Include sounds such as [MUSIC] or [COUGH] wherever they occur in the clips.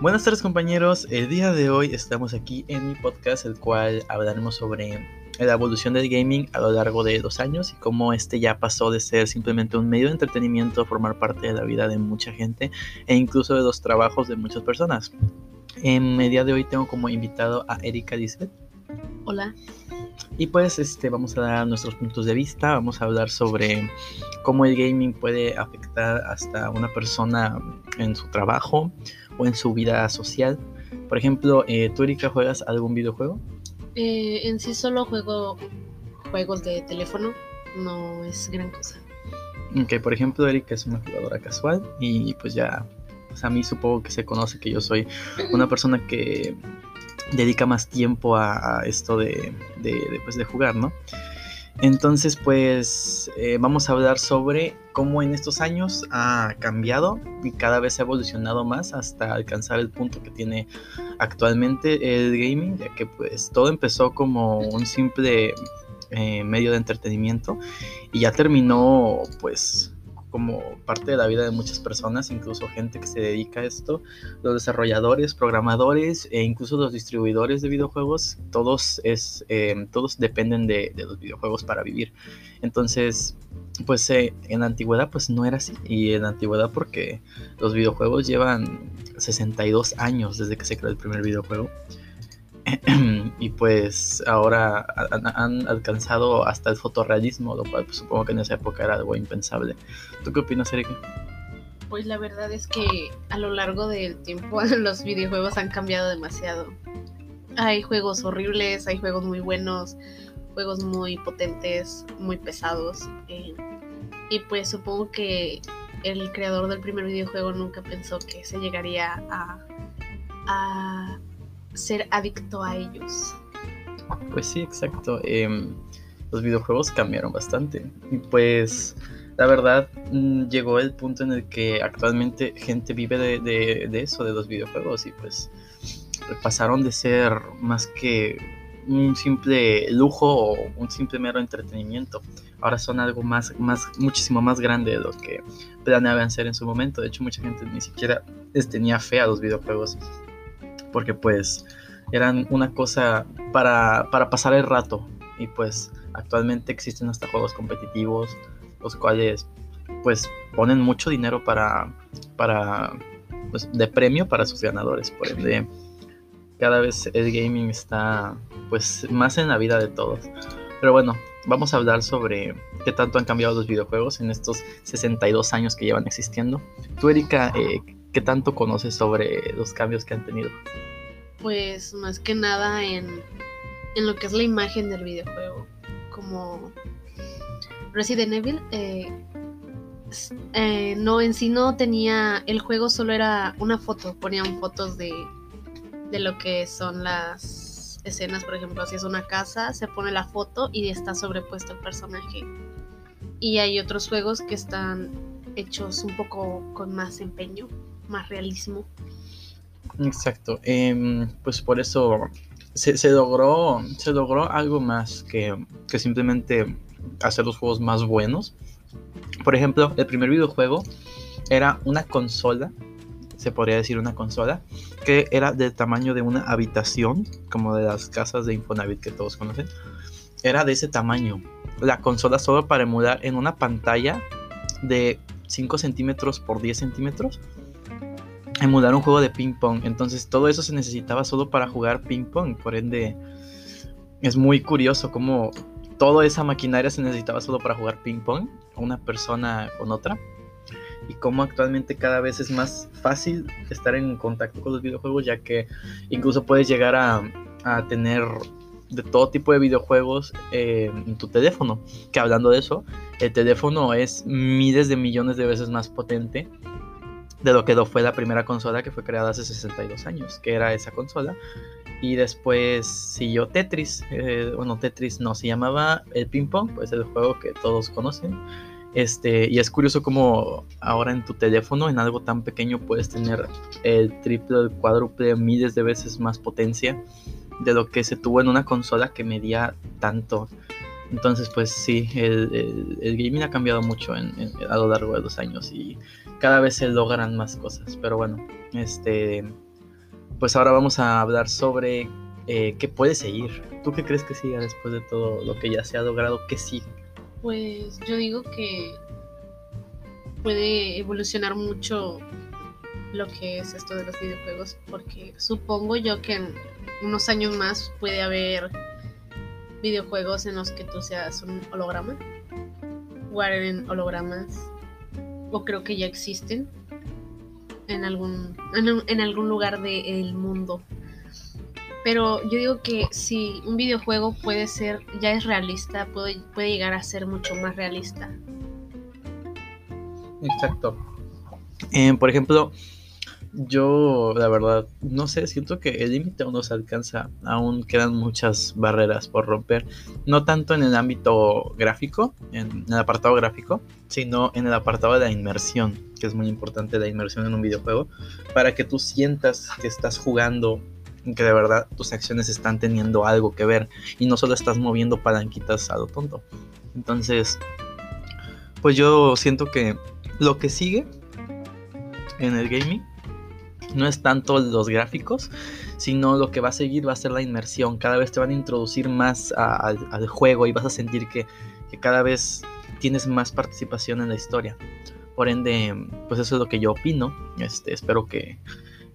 Buenas tardes compañeros, el día de hoy estamos aquí en mi podcast el cual hablaremos sobre la evolución del gaming a lo largo de dos años y cómo este ya pasó de ser simplemente un medio de entretenimiento a formar parte de la vida de mucha gente e incluso de los trabajos de muchas personas. En el día de hoy tengo como invitado a Erika Lisbeth. Hola. Y pues este, vamos a dar nuestros puntos de vista, vamos a hablar sobre cómo el gaming puede afectar hasta una persona en su trabajo o en su vida social. Por ejemplo, eh, ¿tú Erika juegas algún videojuego? Eh, en sí solo juego juegos de teléfono, no es gran cosa. Ok, por ejemplo, Erika es una jugadora casual y pues ya, pues a mí supongo que se conoce que yo soy una persona que dedica más tiempo a, esto de, pues, de, jugar, ¿no? Entonces, pues eh, vamos a hablar sobre cómo en estos años ha cambiado y cada vez ha evolucionado más hasta alcanzar el punto que tiene actualmente el gaming, ya que pues todo empezó como un simple eh, medio de entretenimiento y ya terminó pues como parte de la vida de muchas personas, incluso gente que se dedica a esto, los desarrolladores, programadores e incluso los distribuidores de videojuegos, todos, es, eh, todos dependen de, los videojuegos para vivir. Entonces, pues eh, en la antigüedad pues no era así, y en la antigüedad porque los videojuegos llevan 62 años desde que se creó el primer videojuego. [CLEARS THROAT] y pues ahora han, alcanzado hasta el fotorrealismo, lo cual pues, supongo que en esa época era algo impensable. ¿Tú qué opinas, Erika? Pues la verdad es que a lo largo del tiempo [LAUGHS] los videojuegos han cambiado demasiado. Hay juegos horribles, hay juegos muy buenos, juegos muy potentes, muy pesados. Eh, y pues supongo que el creador del primer videojuego nunca pensó que se llegaría a, a ser adicto a ellos. Pues sí, exacto. Em, los videojuegos cambiaron bastante. Y pues la verdad mm, llegó el punto en el que actualmente gente vive de, eso, de los videojuegos. Y pues pasaron de ser más que un simple lujo o un simple mero entretenimiento. Ahora son algo más, más, muchísimo más grande de lo que planeaban ser en su momento. De hecho, mucha gente ni siquiera tenía fe a los videojuegos porque pues eran una cosa para, pasar el rato. Y pues actualmente existen hasta juegos competitivos los cuales pues ponen mucho dinero para, para pues, de premio para sus ganadores. Por ende cada vez el gaming está pues más en la vida de todos. Pero bueno vamos a hablar sobre qué tanto han cambiado los videojuegos en estos 62 años que llevan existiendo. Tú Erika eh, qué tanto conoces sobre los cambios que han tenido pues más que nada en, en lo que es la imagen del videojuego. Como Resident Evil, eh, eh, no en sí no tenía, el juego solo era una foto, ponían fotos de, de lo que son las escenas, por ejemplo, si es una casa, se pone la foto y está sobrepuesto el personaje. Y hay otros juegos que están hechos un poco con más empeño, más realismo. Exacto. Em, pues por eso se, logró, se logró algo más que, simplemente hacer los juegos más buenos. Por ejemplo, el primer videojuego era una consola, se podría decir una consola, que era del tamaño de una habitación, como de las casas de Infonavit que todos conocen. Era de ese tamaño. La consola solo para emular en una pantalla de 5 centímetros por 10 centímetros emular un juego de ping pong. Entonces todo eso se necesitaba solo para jugar ping pong. Por ende, es muy curioso cómo toda esa maquinaria se necesitaba solo para jugar ping pong, una persona con otra. Y cómo actualmente cada vez es más fácil estar en contacto con los videojuegos, ya que incluso puedes llegar a, tener de todo tipo de videojuegos eh, en tu teléfono. Que hablando de eso, el teléfono es miles de millones de veces más potente de lo que fue la primera consola que fue creada hace 62 años, que era esa consola. Y después siguió Tetris. Eh, bueno, Tetris no, se llamaba el ping pong, pues el juego que todos conocen. Este, y es curioso como ahora en tu teléfono, en algo tan pequeño, puedes tener el triple, el cuádruple, miles de veces más potencia de lo que se tuvo en una consola que medía tanto. Entonces, pues sí, el, gaming ha cambiado mucho a lo largo de los años y cada vez se logran más cosas. Pero bueno, este, pues ahora vamos a hablar sobre eh, qué puede seguir. ¿Tú qué crees que siga después de todo lo que ya se ha logrado? ¿Qué sigue? Pues yo digo que puede evolucionar mucho lo que es esto de los videojuegos, porque supongo yo que en unos años más puede haber videojuegos en los que tú seas un holograma, jugar en hologramas, o creo que ya existen en algún, en, algún lugar del mundo. Pero yo digo que si un videojuego puede ser, ya es realista, puede, puede llegar a ser mucho más realista. Exacto. Eh, por ejemplo, yo, la verdad, no sé, siento que el límite aún no se alcanza, aún quedan muchas barreras por romper, no tanto en el ámbito gráfico, en el apartado gráfico, sino en el apartado de la inmersión, que es muy importante la inmersión en un videojuego, para que tú sientas que estás jugando, que de verdad tus acciones están teniendo algo que ver y no solo estás moviendo palanquitas a lo tonto. Entonces, pues yo siento que lo que sigue en el gaming no es tanto los gráficos, sino lo que va a seguir va a ser la inmersión. Cada vez te van a introducir más al juego y vas a sentir que, cada vez tienes más participación en la historia. Por ende, pues eso es lo que yo opino. Este, espero que,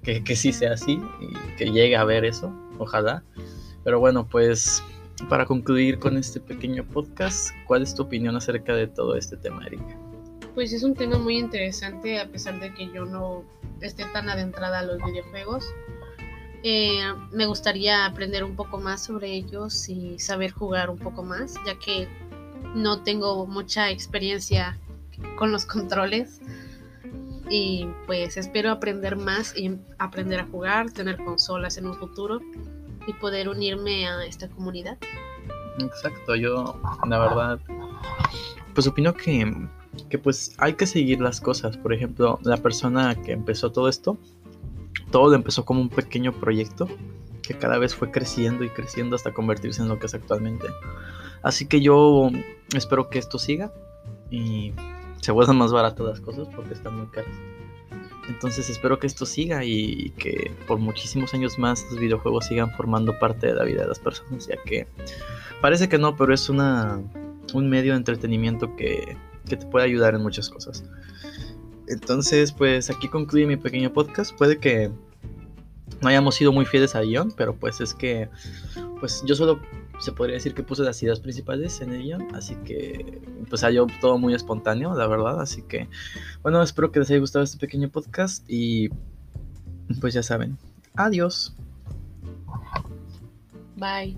que, que sí sea así y que llegue a ver eso, ojalá. Pero bueno, pues para concluir con este pequeño podcast, ¿cuál es tu opinión acerca de todo este tema, Erika? Pues es un tema muy interesante a pesar de que yo no esté tan adentrada a los videojuegos. Eh, me gustaría aprender un poco más sobre ellos y saber jugar un poco más, ya que no tengo mucha experiencia con los controles. Y pues espero aprender más y aprender a jugar, tener consolas en un futuro y poder unirme a esta comunidad. Exacto, yo la verdad, pues opino que que pues hay que seguir las cosas. Por ejemplo, la persona que empezó todo esto, todo lo empezó como un pequeño proyecto que cada vez fue creciendo y creciendo hasta convertirse en lo que es actualmente. Así que yo espero que esto siga y se vuelvan más baratas las cosas porque están muy caras. Entonces espero que esto siga y que por muchísimos años más los videojuegos sigan formando parte de la vida de las personas, ya que parece que no, pero es una, un medio de entretenimiento que que te puede ayudar en muchas cosas. Entonces, pues aquí concluye mi pequeño podcast. Puede que no hayamos sido muy fieles a guion, pero pues es que, pues yo solo se podría decir que puse las ideas principales en el así que pues salió todo muy espontáneo, la verdad. Así que, bueno, espero que les haya gustado este pequeño podcast y pues ya saben, adiós. Bye.